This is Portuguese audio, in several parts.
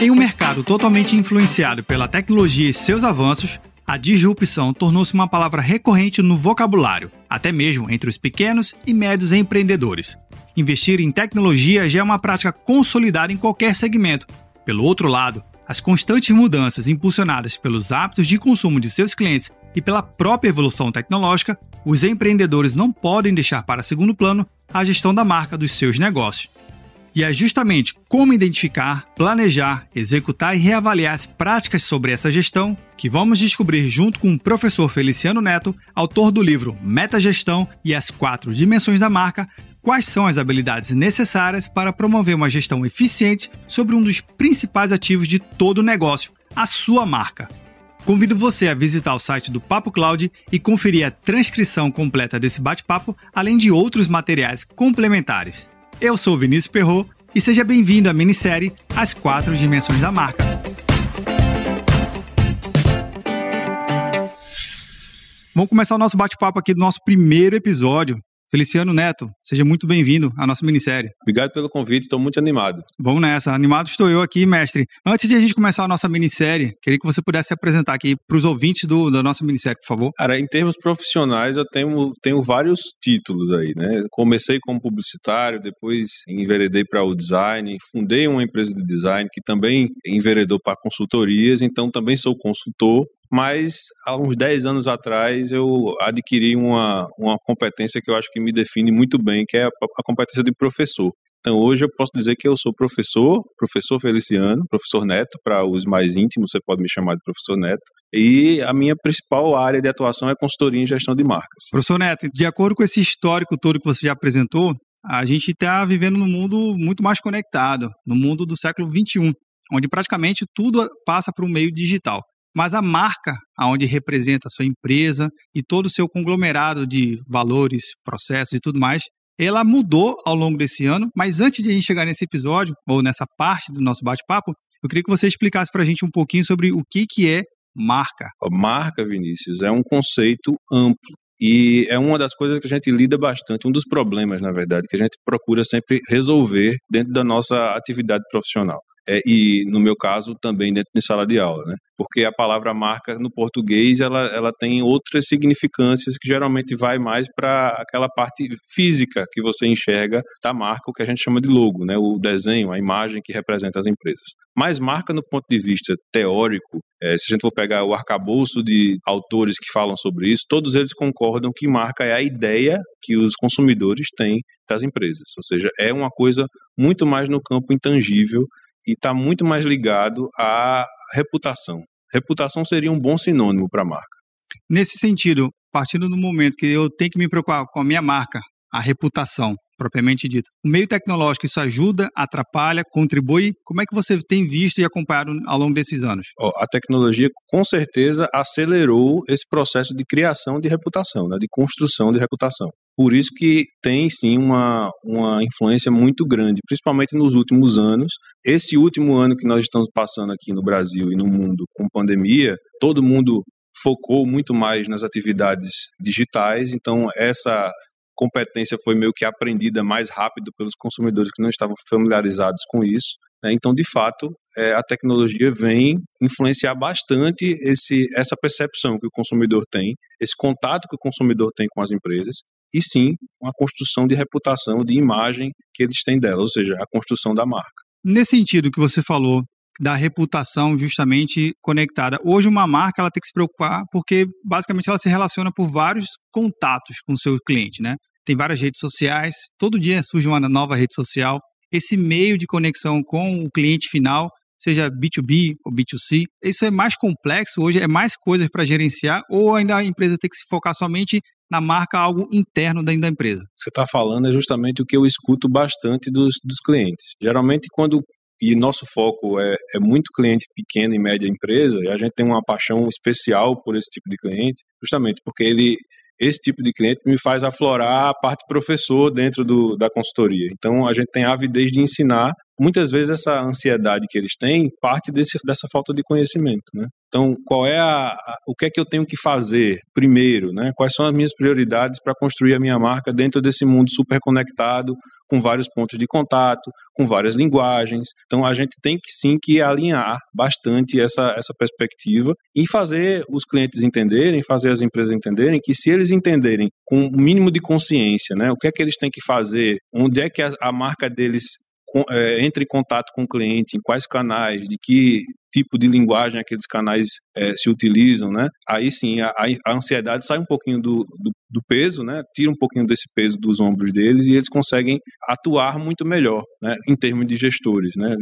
Em um mercado totalmente influenciado pela tecnologia e seus avanços, a disrupção tornou-se uma palavra recorrente no vocabulário, até mesmo entre os pequenos e médios empreendedores. Investir em tecnologia já é uma prática consolidada em qualquer segmento. Pelo outro lado, as constantes mudanças impulsionadas pelos hábitos de consumo de seus clientes e pela própria evolução tecnológica, os empreendedores não podem deixar para segundo plano a gestão da marca dos seus negócios. E é justamente como identificar, planejar, executar e reavaliar as práticas sobre essa gestão que vamos descobrir junto com o professor Feliciano Neto, autor do livro Metagestão e as Quatro Dimensões da Marca, quais são as habilidades necessárias para promover uma gestão eficiente sobre um dos principais ativos de todo o negócio, a sua marca. Convido você a visitar o site do Papo Cloud e conferir a transcrição completa desse bate-papo, além de outros materiais complementares. Eu sou Vinícius Perro e seja bem-vindo à minissérie As Quatro Dimensões da Marca. Vamos começar o nosso bate-papo aqui do nosso primeiro episódio. Feliciano Neto, seja muito bem-vindo à nossa minissérie. Obrigado pelo convite, estou muito animado. Vamos nessa, animado estou eu aqui, mestre. Antes de a gente começar a nossa minissérie, queria que você pudesse se apresentar aqui para os ouvintes do, da nossa minissérie, por favor. Cara, em termos profissionais, eu tenho, tenho vários títulos aí, né? Comecei como publicitário, depois enveredei para o design, fundei uma empresa de design que também enveredou para consultorias, então também sou consultor mas há uns 10 anos atrás eu adquiri uma, uma competência que eu acho que me define muito bem, que é a, a competência de professor. Então hoje eu posso dizer que eu sou professor, professor Feliciano, professor Neto, para os mais íntimos você pode me chamar de professor Neto, e a minha principal área de atuação é consultoria em gestão de marcas. Professor Neto, de acordo com esse histórico todo que você já apresentou, a gente está vivendo num mundo muito mais conectado, no mundo do século XXI, onde praticamente tudo passa para o meio digital mas a marca aonde representa a sua empresa e todo o seu conglomerado de valores, processos e tudo mais, ela mudou ao longo desse ano, mas antes de a gente chegar nesse episódio, ou nessa parte do nosso bate-papo, eu queria que você explicasse para a gente um pouquinho sobre o que, que é marca. A marca, Vinícius, é um conceito amplo. E é uma das coisas que a gente lida bastante, um dos problemas, na verdade, que a gente procura sempre resolver dentro da nossa atividade profissional é, e no meu caso também dentro de sala de aula, né? Porque a palavra marca no português ela, ela tem outras significâncias que geralmente vai mais para aquela parte física que você enxerga da marca, o que a gente chama de logo, né? O desenho, a imagem que representa as empresas. Mas marca no ponto de vista teórico, é, se a gente for pegar o arcabouço de autores que falam sobre isso, todos eles concordam que marca é a ideia que os consumidores têm das empresas, ou seja, é uma coisa muito mais no campo intangível e está muito mais ligado à reputação. Reputação seria um bom sinônimo para a marca. Nesse sentido, partindo do momento que eu tenho que me preocupar com a minha marca, a reputação propriamente dita, o meio tecnológico isso ajuda, atrapalha, contribui? Como é que você tem visto e acompanhado ao longo desses anos? A tecnologia com certeza acelerou esse processo de criação de reputação, né, de construção de reputação. Por isso que tem sim uma, uma influência muito grande, principalmente nos últimos anos. Esse último ano que nós estamos passando aqui no Brasil e no mundo com pandemia, todo mundo focou muito mais nas atividades digitais, então essa competência foi meio que aprendida mais rápido pelos consumidores que não estavam familiarizados com isso. Né? Então, de fato, é, a tecnologia vem influenciar bastante esse, essa percepção que o consumidor tem, esse contato que o consumidor tem com as empresas e sim uma construção de reputação, de imagem que eles têm dela, ou seja, a construção da marca. Nesse sentido que você falou da reputação justamente conectada. Hoje uma marca ela tem que se preocupar porque basicamente ela se relaciona por vários contatos com o seu cliente, né? Tem várias redes sociais, todo dia surge uma nova rede social. Esse meio de conexão com o cliente final seja B2B ou B2C. Isso é mais complexo hoje, é mais coisas para gerenciar, ou ainda a empresa tem que se focar somente na marca, algo interno dentro da empresa? Você está falando é justamente o que eu escuto bastante dos, dos clientes. Geralmente, quando e nosso foco é, é muito cliente pequeno e média empresa, e a gente tem uma paixão especial por esse tipo de cliente, justamente porque ele esse tipo de cliente me faz aflorar a parte professor dentro do, da consultoria. Então, a gente tem a avidez de ensinar muitas vezes essa ansiedade que eles têm parte desse, dessa falta de conhecimento, né? Então, qual é a, a, o que é que eu tenho que fazer primeiro, né? Quais são as minhas prioridades para construir a minha marca dentro desse mundo super conectado, com vários pontos de contato, com várias linguagens. Então, a gente tem que sim que alinhar bastante essa, essa perspectiva e fazer os clientes entenderem, fazer as empresas entenderem que se eles entenderem com o um mínimo de consciência, né? O que é que eles têm que fazer, onde é que a, a marca deles é, entre em contato com o cliente, em quais canais, de que tipo de linguagem aqueles canais é, se utilizam, né? Aí sim, a, a, ansiedade sai um pouquinho do, do, do, peso, né? Tira um pouquinho desse peso dos ombros deles e eles conseguem atuar muito melhor, né? Em termos de gestores, né?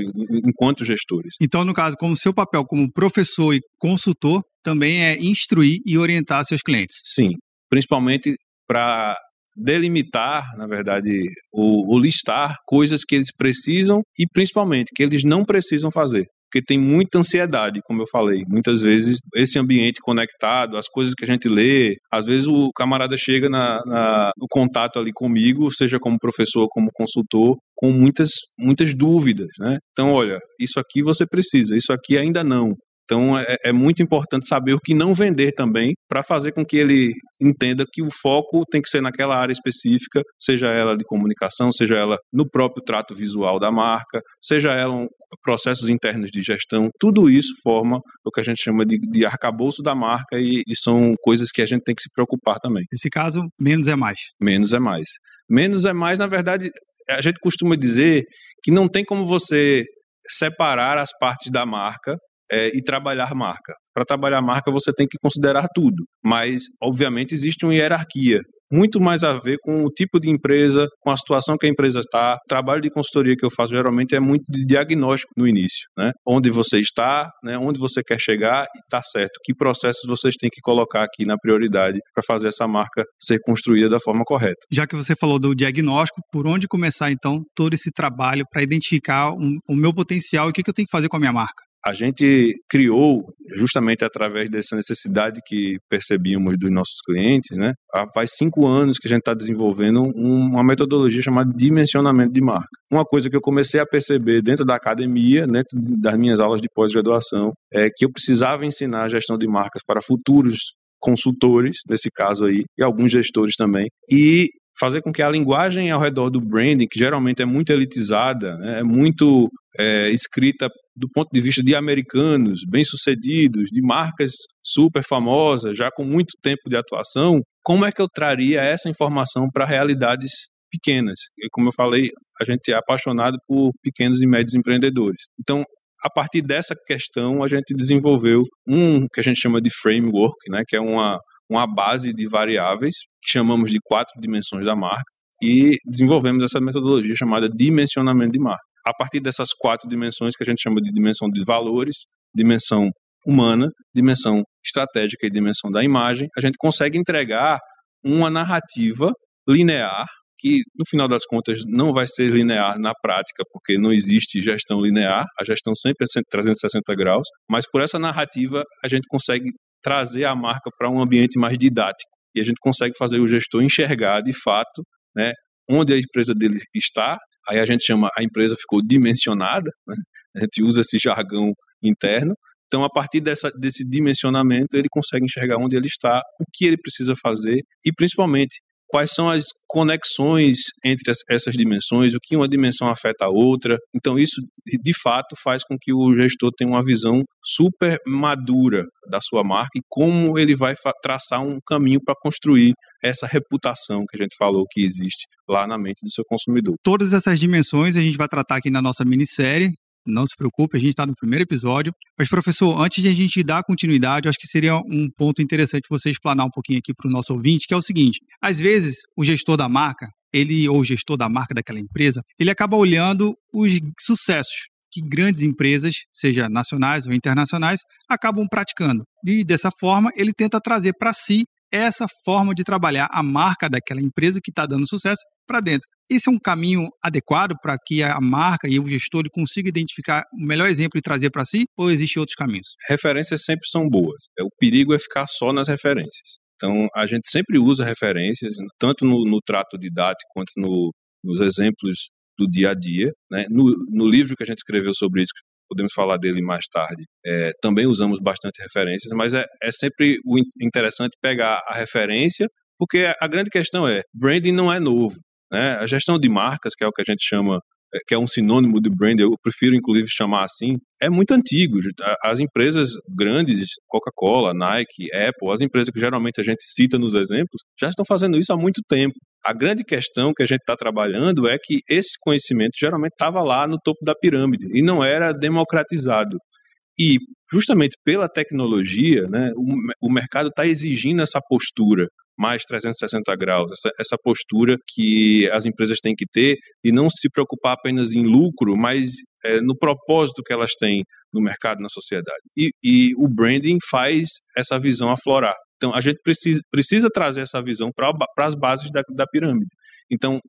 Enquanto gestores. Então, no caso, como seu papel como professor e consultor também é instruir e orientar seus clientes. Sim, principalmente para delimitar, na verdade, ou, listar coisas que eles precisam e principalmente que eles não precisam fazer porque tem muita ansiedade, como eu falei. Muitas vezes, esse ambiente conectado, as coisas que a gente lê, às vezes o camarada chega na, na, no contato ali comigo, seja como professor, como consultor, com muitas, muitas dúvidas, né? Então, olha, isso aqui você precisa, isso aqui ainda não. Então é, é, muito importante saber o que não vender também, para fazer com que ele entenda que o foco tem que ser naquela área específica, seja ela de comunicação, seja ela no próprio trato visual da marca, seja ela um, processos internos de gestão, tudo isso forma o que a gente chama de, de arcabouço da marca e, e são coisas que a gente tem que se preocupar também. Nesse caso, menos é mais. Menos é mais. Menos é mais, na verdade, a gente costuma dizer que não tem como você separar as partes da marca é, e trabalhar marca. Para trabalhar marca, você tem que considerar tudo, mas, obviamente, existe uma hierarquia. Muito mais a ver com o tipo de empresa, com a situação que a empresa está. O trabalho de consultoria que eu faço geralmente é muito de diagnóstico no início, né? Onde você está, né? onde você quer chegar e está certo. Que processos vocês têm que colocar aqui na prioridade para fazer essa marca ser construída da forma correta. Já que você falou do diagnóstico, por onde começar então todo esse trabalho para identificar um, o meu potencial e o que, que eu tenho que fazer com a minha marca? A gente criou, justamente através dessa necessidade que percebíamos dos nossos clientes, né? Há faz cinco anos que a gente está desenvolvendo uma metodologia chamada dimensionamento de marca. Uma coisa que eu comecei a perceber dentro da academia, dentro das minhas aulas de pós-graduação, é que eu precisava ensinar a gestão de marcas para futuros consultores, nesse caso aí, e alguns gestores também. E fazer com que a linguagem ao redor do branding, que geralmente é muito elitizada, né, é muito é, escrita do ponto de vista de americanos bem-sucedidos, de marcas super famosas, já com muito tempo de atuação, como é que eu traria essa informação para realidades pequenas? E como eu falei, a gente é apaixonado por pequenos e médios empreendedores. Então, a partir dessa questão, a gente desenvolveu um que a gente chama de framework, né, que é uma, uma base de variáveis, que chamamos de quatro dimensões da marca, e desenvolvemos essa metodologia chamada dimensionamento de marca a partir dessas quatro dimensões que a gente chama de dimensão de valores, dimensão humana, dimensão estratégica e dimensão da imagem, a gente consegue entregar uma narrativa linear que no final das contas não vai ser linear na prática, porque não existe gestão linear, a gestão sempre é 360 graus, mas por essa narrativa a gente consegue trazer a marca para um ambiente mais didático. E a gente consegue fazer o gestor enxergar de fato, né, onde a empresa dele está, Aí a gente chama, a empresa ficou dimensionada, né? a gente usa esse jargão interno. Então, a partir dessa, desse dimensionamento, ele consegue enxergar onde ele está, o que ele precisa fazer e, principalmente, quais são as conexões entre as, essas dimensões, o que uma dimensão afeta a outra. Então, isso de fato faz com que o gestor tenha uma visão super madura da sua marca e como ele vai traçar um caminho para construir essa reputação que a gente falou que existe lá na mente do seu consumidor. Todas essas dimensões a gente vai tratar aqui na nossa minissérie. Não se preocupe, a gente está no primeiro episódio. Mas, professor, antes de a gente dar continuidade, acho que seria um ponto interessante você explanar um pouquinho aqui para o nosso ouvinte, que é o seguinte: às vezes o gestor da marca, ele ou o gestor da marca daquela empresa, ele acaba olhando os sucessos que grandes empresas, seja nacionais ou internacionais, acabam praticando. E dessa forma, ele tenta trazer para si essa forma de trabalhar a marca daquela empresa que está dando sucesso para dentro. Esse é um caminho adequado para que a marca e o gestor consiga identificar o melhor exemplo e trazer para si, ou existem outros caminhos? Referências sempre são boas. O perigo é ficar só nas referências. Então, a gente sempre usa referências, tanto no, no trato didático quanto no, nos exemplos do dia a dia. Né? No, no livro que a gente escreveu sobre isso, podemos falar dele mais tarde, é, também usamos bastante referências, mas é, é sempre interessante pegar a referência, porque a grande questão é, branding não é novo. Né? A gestão de marcas, que é o que a gente chama que é um sinônimo de brand, eu prefiro inclusive chamar assim, é muito antigo. As empresas grandes, Coca-Cola, Nike, Apple, as empresas que geralmente a gente cita nos exemplos, já estão fazendo isso há muito tempo. A grande questão que a gente está trabalhando é que esse conhecimento geralmente estava lá no topo da pirâmide e não era democratizado. E justamente pela tecnologia, né, o, o mercado está exigindo essa postura mais 360 graus, essa, essa postura que as empresas têm que ter e não se preocupar apenas em lucro, mas é, no propósito que elas têm no mercado, na sociedade. E, e o branding faz essa visão aflorar. Então, a gente precisa, precisa trazer essa visão para as bases da, da pirâmide. Então,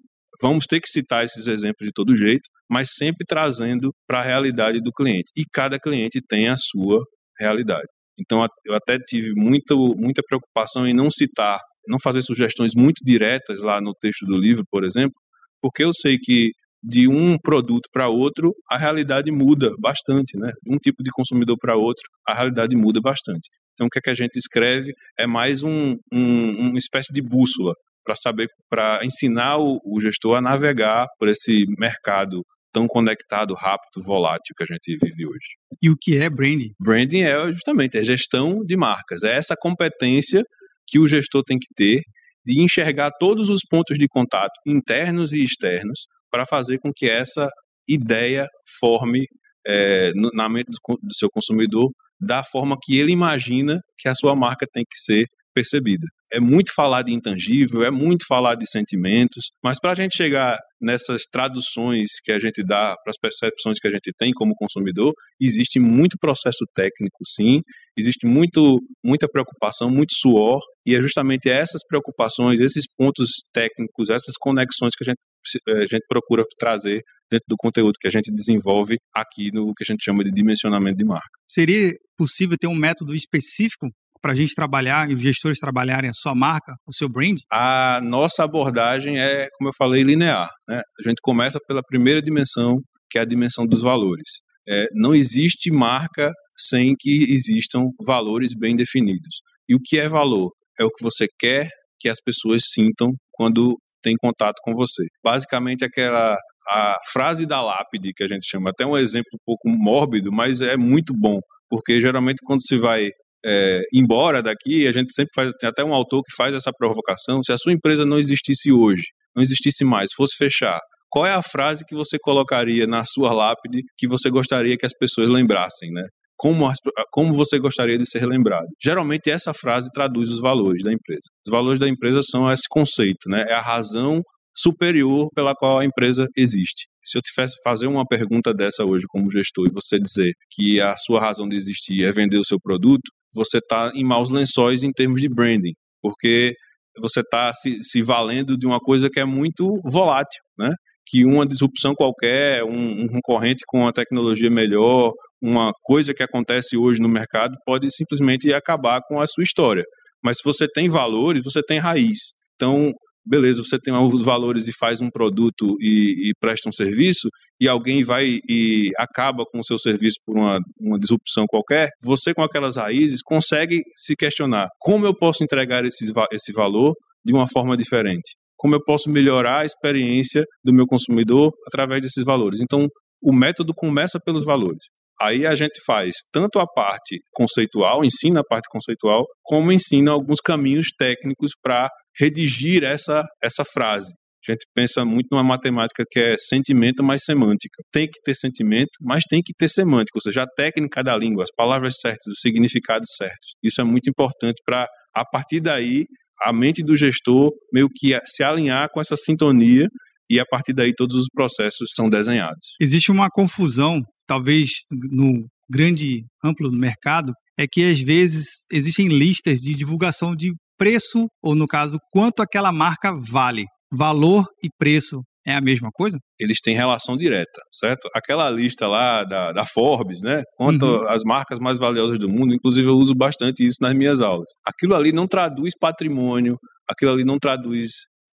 vamos ter que citar esses exemplos de todo jeito, mas sempre trazendo para a realidade do cliente. E cada cliente tem a sua realidade. Então, eu até tive muito, muita preocupação em não citar não fazer sugestões muito diretas lá no texto do livro, por exemplo, porque eu sei que de um produto para outro a realidade muda bastante, né? Um tipo de consumidor para outro a realidade muda bastante. Então o que, é que a gente escreve é mais um, um uma espécie de bússola para saber, para ensinar o, o gestor a navegar por esse mercado tão conectado, rápido, volátil que a gente vive hoje. E o que é branding? Branding é justamente a gestão de marcas, é essa competência que o gestor tem que ter de enxergar todos os pontos de contato internos e externos para fazer com que essa ideia forme é, na mente do, do seu consumidor da forma que ele imagina que a sua marca tem que ser percebida. É muito falar de intangível, é muito falar de sentimentos, mas para a gente chegar nessas traduções que a gente dá para as percepções que a gente tem como consumidor, existe muito processo técnico, sim, existe muito, muita preocupação, muito suor, e é justamente essas preocupações, esses pontos técnicos, essas conexões que a gente, eh, a gente procura trazer dentro do conteúdo que a gente desenvolve aqui no que a gente chama de dimensionamento de marca. Seria possível ter um método específico para a gente trabalhar e os gestores trabalharem a sua marca, o seu brand? A nossa abordagem é, como eu falei, linear. Né? A gente começa pela primeira dimensão, que é a dimensão dos valores. É, não existe marca sem que existam valores bem definidos. E o que é valor? É o que você quer que as pessoas sintam quando têm contato com você. Basicamente, aquela a frase da lápide que a gente chama, até um exemplo um pouco mórbido, mas é muito bom, porque geralmente quando se vai é, embora daqui, a gente sempre faz, tem até um autor que faz essa provocação, se a sua empresa não existisse hoje, não existisse mais, fosse fechar, qual é a frase que você colocaria na sua lápide que você gostaria que as pessoas lembrassem, né? Como, como você gostaria de ser lembrado? Geralmente essa frase traduz os valores da empresa. Os valores da empresa são esse conceito, né? É a razão superior pela qual a empresa existe. Se eu tivesse fazer uma pergunta dessa hoje como gestor e você dizer que a sua razão de existir é vender o seu produto, você está em maus lençóis em termos de branding, porque você está se, se, valendo de uma coisa que é muito volátil, né? Que uma disrupção qualquer, um, um concorrente com uma tecnologia melhor, uma coisa que acontece hoje no mercado pode simplesmente acabar com a sua história. Mas se você tem valores, você tem raiz. Então, beleza, você tem os valores e faz um produto e, e, presta um serviço, e alguém vai e acaba com o seu serviço por uma, uma disrupção qualquer, você com aquelas raízes consegue se questionar como eu posso entregar esse, esse valor de uma forma diferente? Como eu posso melhorar a experiência do meu consumidor através desses valores? Então, o método começa pelos valores. Aí a gente faz tanto a parte conceitual, ensina a parte conceitual, como ensina alguns caminhos técnicos para redigir essa, essa frase. A gente pensa muito numa matemática que é sentimento mais semântica. Tem que ter sentimento, mas tem que ter semântica, ou seja, a técnica da língua, as palavras certas, os significados certos. Isso é muito importante para, a partir daí, a mente do gestor meio que se alinhar com essa sintonia e a partir daí todos os processos são desenhados. Existe uma confusão, talvez no grande amplo mercado, é que às vezes existem listas de divulgação de preço, ou no caso, quanto aquela marca vale. Valor e preço é a mesma coisa? Eles têm relação direta, certo? Aquela lista lá da, da Forbes, né? Quanto uhum. as marcas mais valiosas do mundo, inclusive eu uso bastante isso nas minhas aulas. Aquilo ali não traduz patrimônio, aquilo ali não traduz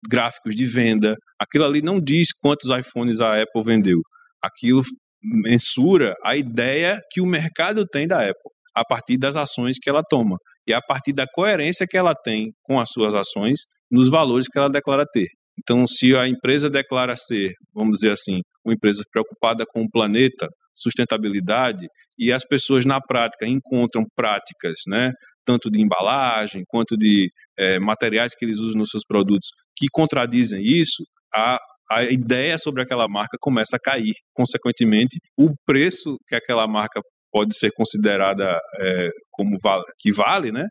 gráficos de venda. Aquilo ali não diz quantos iPhones a Apple vendeu. Aquilo mensura a ideia que o mercado tem da Apple a partir das ações que ela toma e a partir da coerência que ela tem com as suas ações nos valores que ela declara ter. Então, se a empresa declara ser, vamos dizer assim, uma empresa preocupada com o planeta, sustentabilidade, e as pessoas na prática encontram práticas, né, tanto de embalagem quanto de é, materiais que eles usam nos seus produtos que contradizem isso, a, a ideia sobre aquela marca começa a cair. Consequentemente, o preço que aquela marca pode ser considerada é, como vale, que vale, né?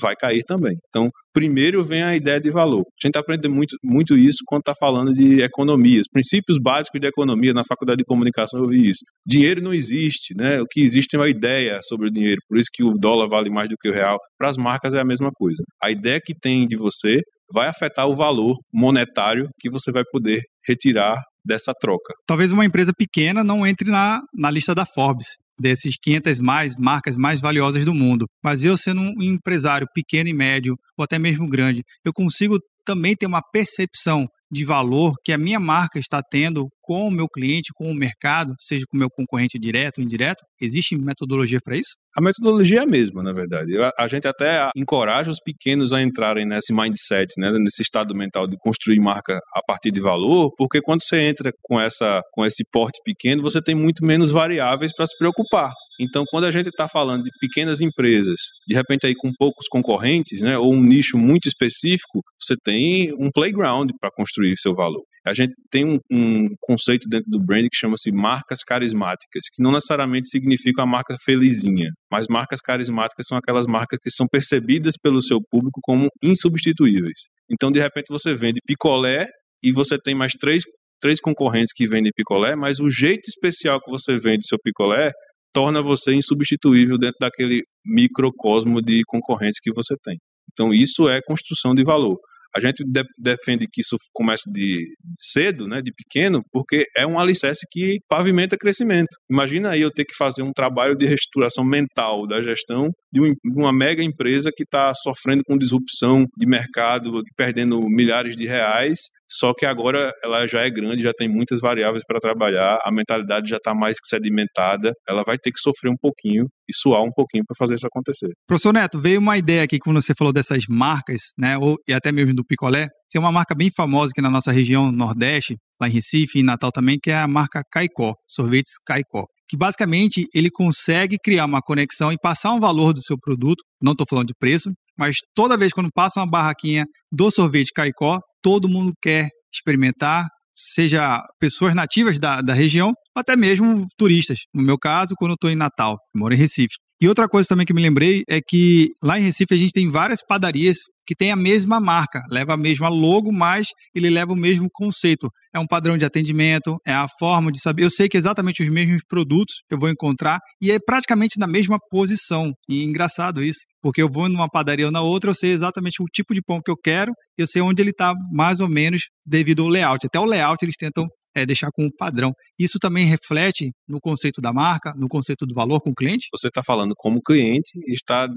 vai cair também. Então, primeiro vem a ideia de valor. A gente aprende muito, muito isso quando está falando de economia. Os princípios básicos de economia na faculdade de comunicação eu vi isso. Dinheiro não existe, né? O que existe é uma ideia sobre o dinheiro. Por isso que o dólar vale mais do que o real. Para as marcas é a mesma coisa. A ideia que tem de você vai afetar o valor monetário que você vai poder retirar dessa troca. Talvez uma empresa pequena não entre na, na lista da Forbes, desses 500 mais marcas mais valiosas do mundo. Mas eu sendo um empresário pequeno e médio, ou até mesmo grande, eu consigo também ter uma percepção de valor que a minha marca está tendo com o meu cliente, com o mercado, seja com o meu concorrente direto ou indireto? Existe metodologia para isso? A metodologia é a mesma, na verdade. A, gente até encoraja os pequenos a entrarem nesse mindset, né, nesse estado mental de construir marca a partir de valor, porque quando você entra com, essa, com esse porte pequeno, você tem muito menos variáveis para se preocupar. Então, quando a gente está falando de pequenas empresas, de repente aí com poucos concorrentes, né, ou um nicho muito específico, você tem um playground para construir seu valor. A gente tem um, um conceito dentro do brand que chama-se marcas carismáticas, que não necessariamente significa a marca felizinha, mas marcas carismáticas são aquelas marcas que são percebidas pelo seu público como insubstituíveis. Então, de repente, você vende picolé e você tem mais três, três concorrentes que vendem picolé, mas o jeito especial que você vende seu picolé torna você insubstituível dentro daquele microcosmo de concorrentes que você tem. Então, isso é construção de valor. A gente de defende que isso comece de cedo, né, de pequeno, porque é um alicerce que pavimenta crescimento. Imagina aí eu ter que fazer um trabalho de reestruturação mental da gestão de, uma mega empresa que está sofrendo com disrupção de mercado, perdendo milhares de reais, só que agora ela já é grande, já tem muitas variáveis para trabalhar, a mentalidade já está mais que sedimentada, ela vai ter que sofrer um pouquinho e suar um pouquinho para fazer isso acontecer. Professor Neto, veio uma ideia aqui quando você falou dessas marcas, né, ou, e até mesmo do picolé. Tem uma marca bem famosa aqui na nossa região Nordeste, lá em Recife e Natal também, que é a marca Caicó, sorvetes Caicó que basicamente ele consegue criar uma conexão e passar um valor do seu produto, não estou falando de preço, mas toda vez quando passa uma barraquinha do sorvete Caicó, todo mundo quer experimentar, seja pessoas nativas da, da região, até mesmo turistas. No meu caso, quando eu estou em Natal, moro em Recife. E outra coisa também que me lembrei é que lá em Recife a gente tem várias padarias que têm a mesma marca, leva a mesma logo, mas ele leva o mesmo conceito. É um padrão de atendimento, é a forma de saber. Eu sei que exatamente os mesmos produtos eu vou encontrar e é praticamente na mesma posição. E é engraçado isso, porque eu vou numa padaria ou na outra, eu sei exatamente o tipo de pão que eu quero, eu sei onde ele está mais ou menos devido ao layout. Até o layout eles tentam é, deixar com um padrão. Isso também reflete no conceito da marca, no conceito do valor com o cliente? Você está falando como cliente está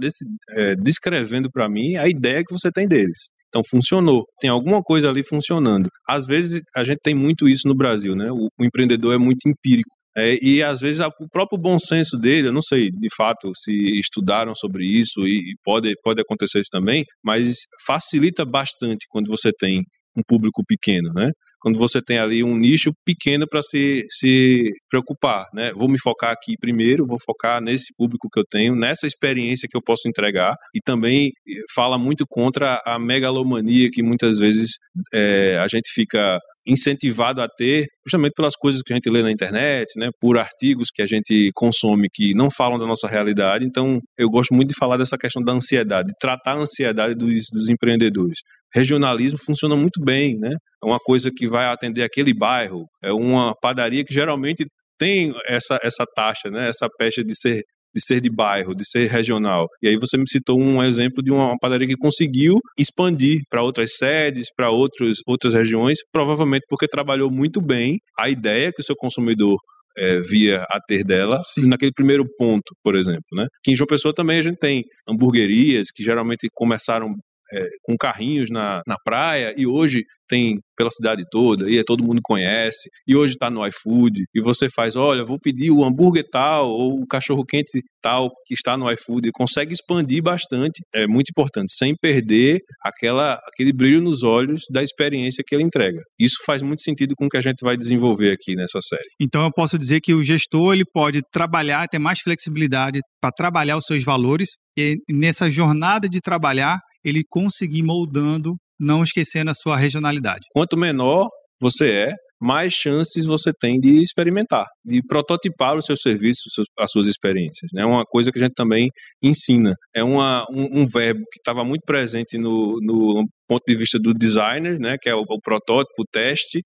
é, descrevendo para mim a ideia que você tem deles. Então funcionou, tem alguma coisa ali funcionando. Às vezes a gente tem muito isso no Brasil, né? O, o empreendedor é muito empírico. É, e às vezes o próprio bom senso dele, eu não sei de fato se estudaram sobre isso e, e pode, pode acontecer isso também, mas facilita bastante quando você tem um público pequeno, né? Quando você tem ali um nicho pequeno para se, se preocupar, né? Vou me focar aqui primeiro, vou focar nesse público que eu tenho, nessa experiência que eu posso entregar e também eh, fala muito contra a megalomania que muitas vezes é, a gente fica incentivado a ter, justamente pelas coisas que a gente lê na internet, né, por artigos que a gente consome que não falam da nossa realidade. Então, eu gosto muito de falar dessa questão da ansiedade, de tratar a ansiedade dos, dos empreendedores. Regionalismo funciona muito bem, né? É uma coisa que vai atender aquele bairro, é uma padaria que geralmente tem essa, essa taxa, né, essa pecha de ser de ser de bairro, de ser regional. E aí você me citou um exemplo de uma padaria que conseguiu expandir para outras sedes, para outras regiões, provavelmente porque trabalhou muito bem a ideia que o seu consumidor é, via a ter dela Sim. naquele primeiro ponto, por exemplo, né? Que em João Pessoa também a gente tem hamburguerias que geralmente começaram é, com carrinhos na, na praia e hoje tem pela cidade toda e todo mundo conhece e hoje está no iFood e você faz, olha, vou pedir o hambúrguer tal ou o cachorro quente tal que está no iFood, consegue expandir bastante, é muito importante, sem perder aquela aquele brilho nos olhos da experiência que ele entrega. Isso faz muito sentido com o que a gente vai desenvolver aqui nessa série. Então eu posso dizer que o gestor ele pode trabalhar, ter mais flexibilidade para trabalhar os seus valores e nessa jornada de trabalhar ele conseguir moldando não esquecendo a sua regionalidade. Quanto menor você é, mais chances você tem de experimentar, de prototipar os seus serviços, as suas experiências. É né? uma coisa que a gente também ensina. É uma, um, um verbo que estava muito presente no, no, ponto de vista do designer, né? que é o, o protótipo, o teste,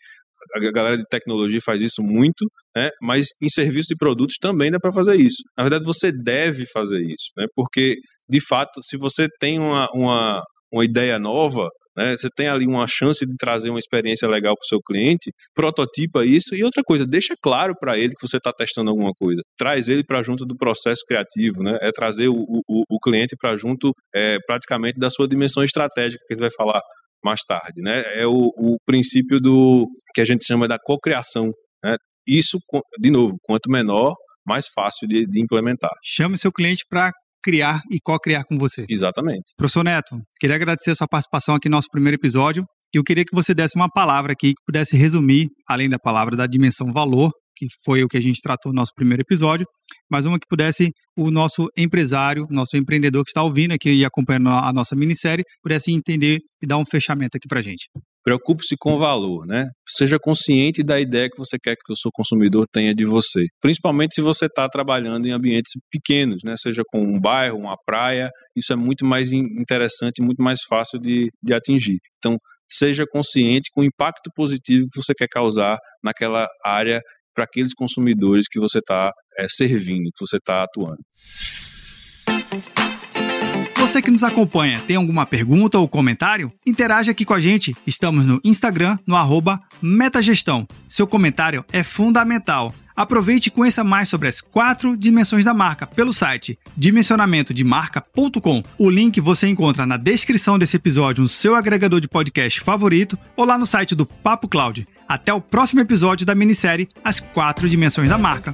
a galera de tecnologia faz isso muito, né? mas em serviços e produtos também dá para fazer isso. Na verdade, você deve fazer isso, né? porque, de fato, se você tem uma, uma, uma ideia nova, né? Você tem ali uma chance de trazer uma experiência legal para o seu cliente, prototipa isso e outra coisa, deixa claro para ele que você está testando alguma coisa. Traz ele para junto do processo criativo, né? É trazer o, o, o cliente para junto é, praticamente da sua dimensão estratégica que ele vai falar mais tarde, né? É o, o princípio do que a gente chama da cocriação, né? Isso, de novo, quanto menor, mais fácil de, de implementar. Chame seu cliente para criar e co-criar com você. Exatamente. Professor Neto, queria agradecer a sua participação aqui no nosso primeiro episódio. E eu queria que você desse uma palavra aqui que pudesse resumir, além da palavra da dimensão valor, que foi o que a gente tratou no nosso primeiro episódio, mas uma que pudesse o nosso empresário, nosso empreendedor que está ouvindo aqui e acompanhando a nossa minissérie, pudesse entender e dar um fechamento aqui para a gente. Preocupe-se com o valor, né? Seja consciente da ideia que você quer que o seu consumidor tenha de você. Principalmente se você está trabalhando em ambientes pequenos, né? Seja com um bairro, uma praia, isso é muito mais interessante, muito mais fácil de, de atingir. Então, seja consciente com o impacto positivo que você quer causar naquela área para aqueles consumidores que você está é, servindo, que você está atuando. Você que nos acompanha, tem alguma pergunta ou comentário? Interaja aqui com a gente. Estamos no Instagram, no arroba Metagestão. Seu comentário é fundamental. Aproveite e conheça mais sobre as quatro dimensões da marca pelo site dimensionamentodemarca.com. O link você encontra na descrição desse episódio no seu agregador de podcast favorito ou lá no site do Papo Cloud. Até o próximo episódio da minissérie As Quatro Dimensões da Marca.